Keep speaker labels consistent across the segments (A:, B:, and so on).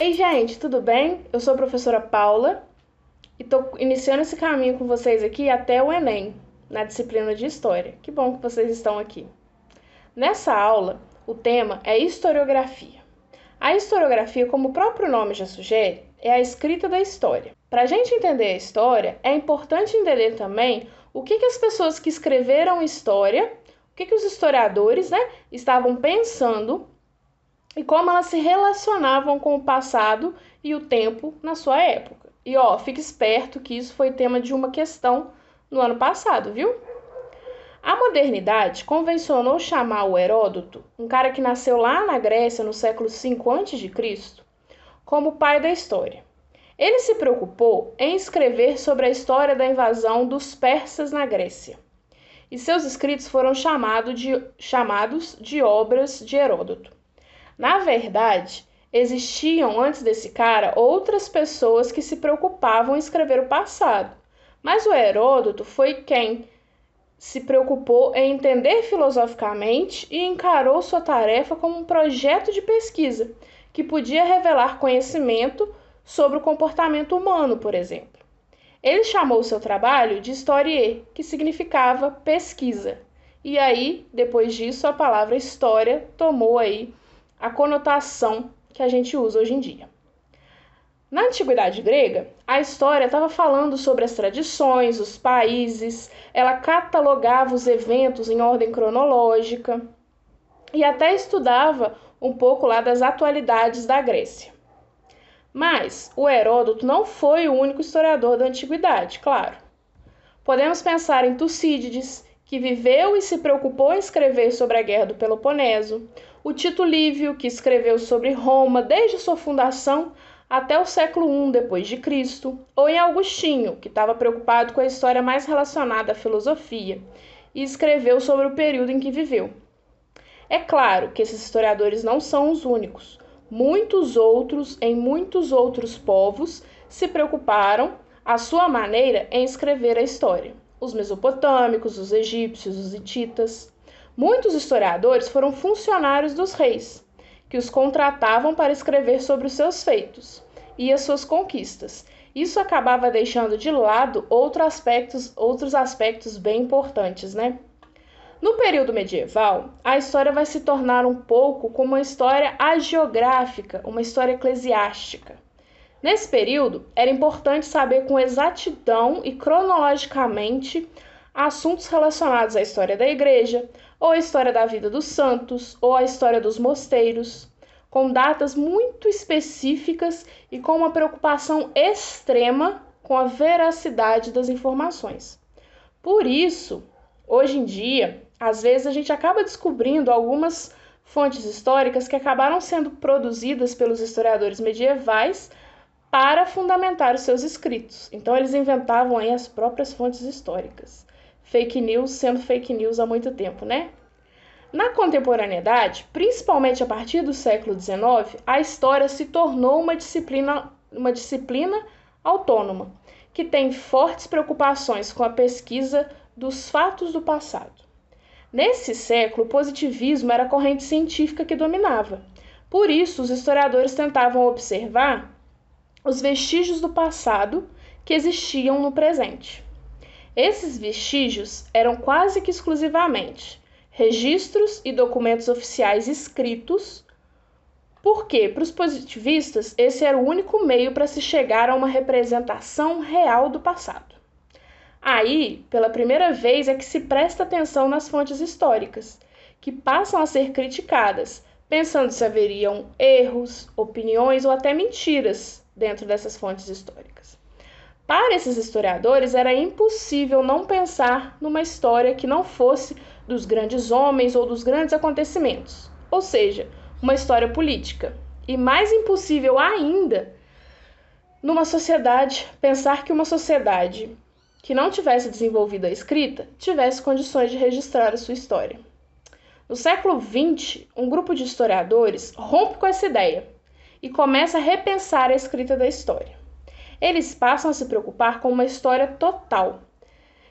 A: Ei, gente, tudo bem? Eu sou a professora Paula e estou iniciando esse caminho com vocês aqui até o Enem, na disciplina de História. Que bom que vocês estão aqui. Nessa aula, o tema é historiografia. A historiografia, como o próprio nome já sugere, é a escrita da história. Para a gente entender a história, é importante entender também o que, que as pessoas que escreveram história, o que, que os historiadores né, estavam pensando e como elas se relacionavam com o passado e o tempo na sua época. E ó, fique esperto que isso foi tema de uma questão no ano passado, viu? A modernidade convencionou chamar o Heródoto, um cara que nasceu lá na Grécia no século V a.C., como pai da história. Ele se preocupou em escrever sobre a história da invasão dos persas na Grécia. E seus escritos foram chamado de, chamados de obras de Heródoto. Na verdade, existiam antes desse cara outras pessoas que se preocupavam em escrever o passado. Mas o Heródoto foi quem se preocupou em entender filosoficamente e encarou sua tarefa como um projeto de pesquisa que podia revelar conhecimento sobre o comportamento humano, por exemplo. Ele chamou seu trabalho de historier, que significava pesquisa. E aí, depois disso, a palavra história tomou aí a conotação que a gente usa hoje em dia. Na antiguidade grega, a história estava falando sobre as tradições, os países, ela catalogava os eventos em ordem cronológica e até estudava um pouco lá das atualidades da Grécia. Mas o Heródoto não foi o único historiador da antiguidade, claro. Podemos pensar em Tucídides, que viveu e se preocupou em escrever sobre a Guerra do Peloponeso, o Tito Livio, que escreveu sobre Roma desde sua fundação até o século I depois de Cristo, ou em Augustinho, que estava preocupado com a história mais relacionada à filosofia e escreveu sobre o período em que viveu. É claro que esses historiadores não são os únicos. Muitos outros, em muitos outros povos, se preocuparam, à sua maneira, em escrever a história. Os mesopotâmicos, os egípcios, os hititas. Muitos historiadores foram funcionários dos reis, que os contratavam para escrever sobre os seus feitos e as suas conquistas. Isso acabava deixando de lado outros aspectos, outros aspectos bem importantes, né? No período medieval, a história vai se tornar um pouco como uma história agiográfica, uma história eclesiástica. Nesse período, era importante saber com exatidão e cronologicamente assuntos relacionados à história da igreja, ou a história da vida dos santos, ou a história dos mosteiros, com datas muito específicas e com uma preocupação extrema com a veracidade das informações. Por isso, hoje em dia, às vezes a gente acaba descobrindo algumas fontes históricas que acabaram sendo produzidas pelos historiadores medievais para fundamentar os seus escritos. Então eles inventavam aí as próprias fontes históricas fake news sendo fake news há muito tempo, né? Na contemporaneidade, principalmente a partir do século XIX, a história se tornou uma disciplina, uma disciplina autônoma, que tem fortes preocupações com a pesquisa dos fatos do passado. Nesse século, o positivismo era a corrente científica que dominava. Por isso, os historiadores tentavam observar os vestígios do passado que existiam no presente. Esses vestígios eram quase que exclusivamente registros e documentos oficiais escritos, porque, para os positivistas, esse era o único meio para se chegar a uma representação real do passado. Aí, pela primeira vez, é que se presta atenção nas fontes históricas, que passam a ser criticadas, pensando se haveriam erros, opiniões ou até mentiras dentro dessas fontes históricas. Para esses historiadores, era impossível não pensar numa história que não fosse dos grandes homens ou dos grandes acontecimentos, ou seja, uma história política. E mais impossível ainda, numa sociedade, pensar que uma sociedade que não tivesse desenvolvido a escrita tivesse condições de registrar a sua história. No século XX, um grupo de historiadores rompe com essa ideia e começa a repensar a escrita da história eles passam a se preocupar com uma história total,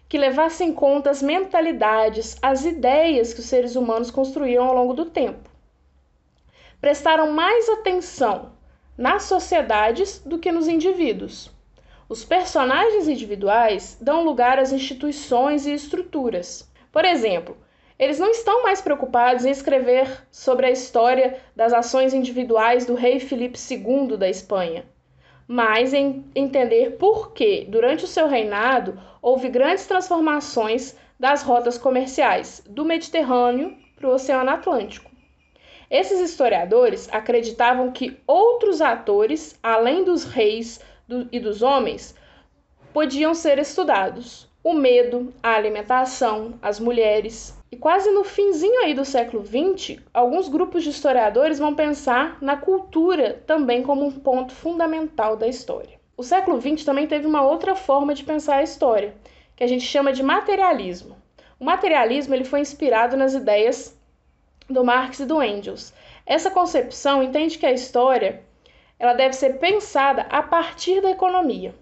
A: que levasse em conta as mentalidades, as ideias que os seres humanos construíram ao longo do tempo. prestaram mais atenção nas sociedades do que nos indivíduos. Os personagens individuais dão lugar às instituições e estruturas. Por exemplo, eles não estão mais preocupados em escrever sobre a história das ações individuais do rei Filipe II da Espanha, mas em entender por que, durante o seu reinado, houve grandes transformações das rotas comerciais do Mediterrâneo para o Oceano Atlântico. Esses historiadores acreditavam que outros atores, além dos reis do, e dos homens, podiam ser estudados. O medo, a alimentação, as mulheres. E quase no finzinho aí do século XX, alguns grupos de historiadores vão pensar na cultura também como um ponto fundamental da história. O século XX também teve uma outra forma de pensar a história, que a gente chama de materialismo. O materialismo ele foi inspirado nas ideias do Marx e do Engels. Essa concepção entende que a história ela deve ser pensada a partir da economia.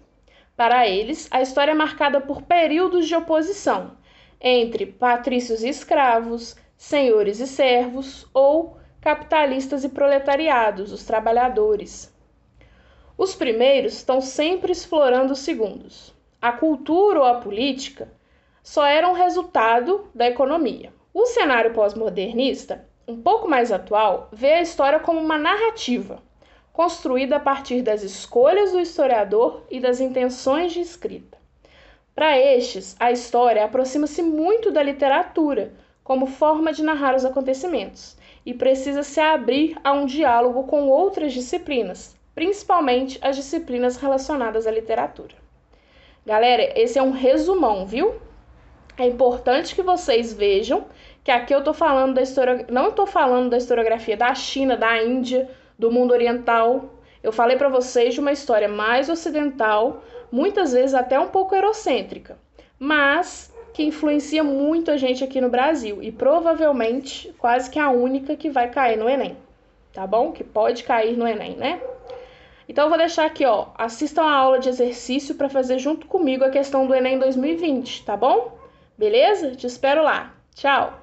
A: Para eles, a história é marcada por períodos de oposição entre patrícios e escravos, senhores e servos ou capitalistas e proletariados, os trabalhadores. Os primeiros estão sempre explorando os segundos. A cultura ou a política só eram resultado da economia. O cenário pós-modernista, um pouco mais atual, vê a história como uma narrativa, construída a partir das escolhas do historiador e das intenções de escrita. Para estes, a história aproxima-se muito da literatura como forma de narrar os acontecimentos e precisa se abrir a um diálogo com outras disciplinas, principalmente as disciplinas relacionadas à literatura. Galera, esse é um resumão, viu? É importante que vocês vejam que aqui eu tô falando da história, não estou falando da historiografia da China, da Índia, do mundo oriental. Eu falei para vocês de uma história mais ocidental, muitas vezes até um pouco eurocêntrica, mas que influencia muito a gente aqui no Brasil e provavelmente quase que a única que vai cair no Enem, tá bom? Que pode cair no Enem, né? Então eu vou deixar aqui, ó, assistam a aula de exercício para fazer junto comigo a questão do Enem 2020, tá bom? Beleza? Te espero lá. Tchau!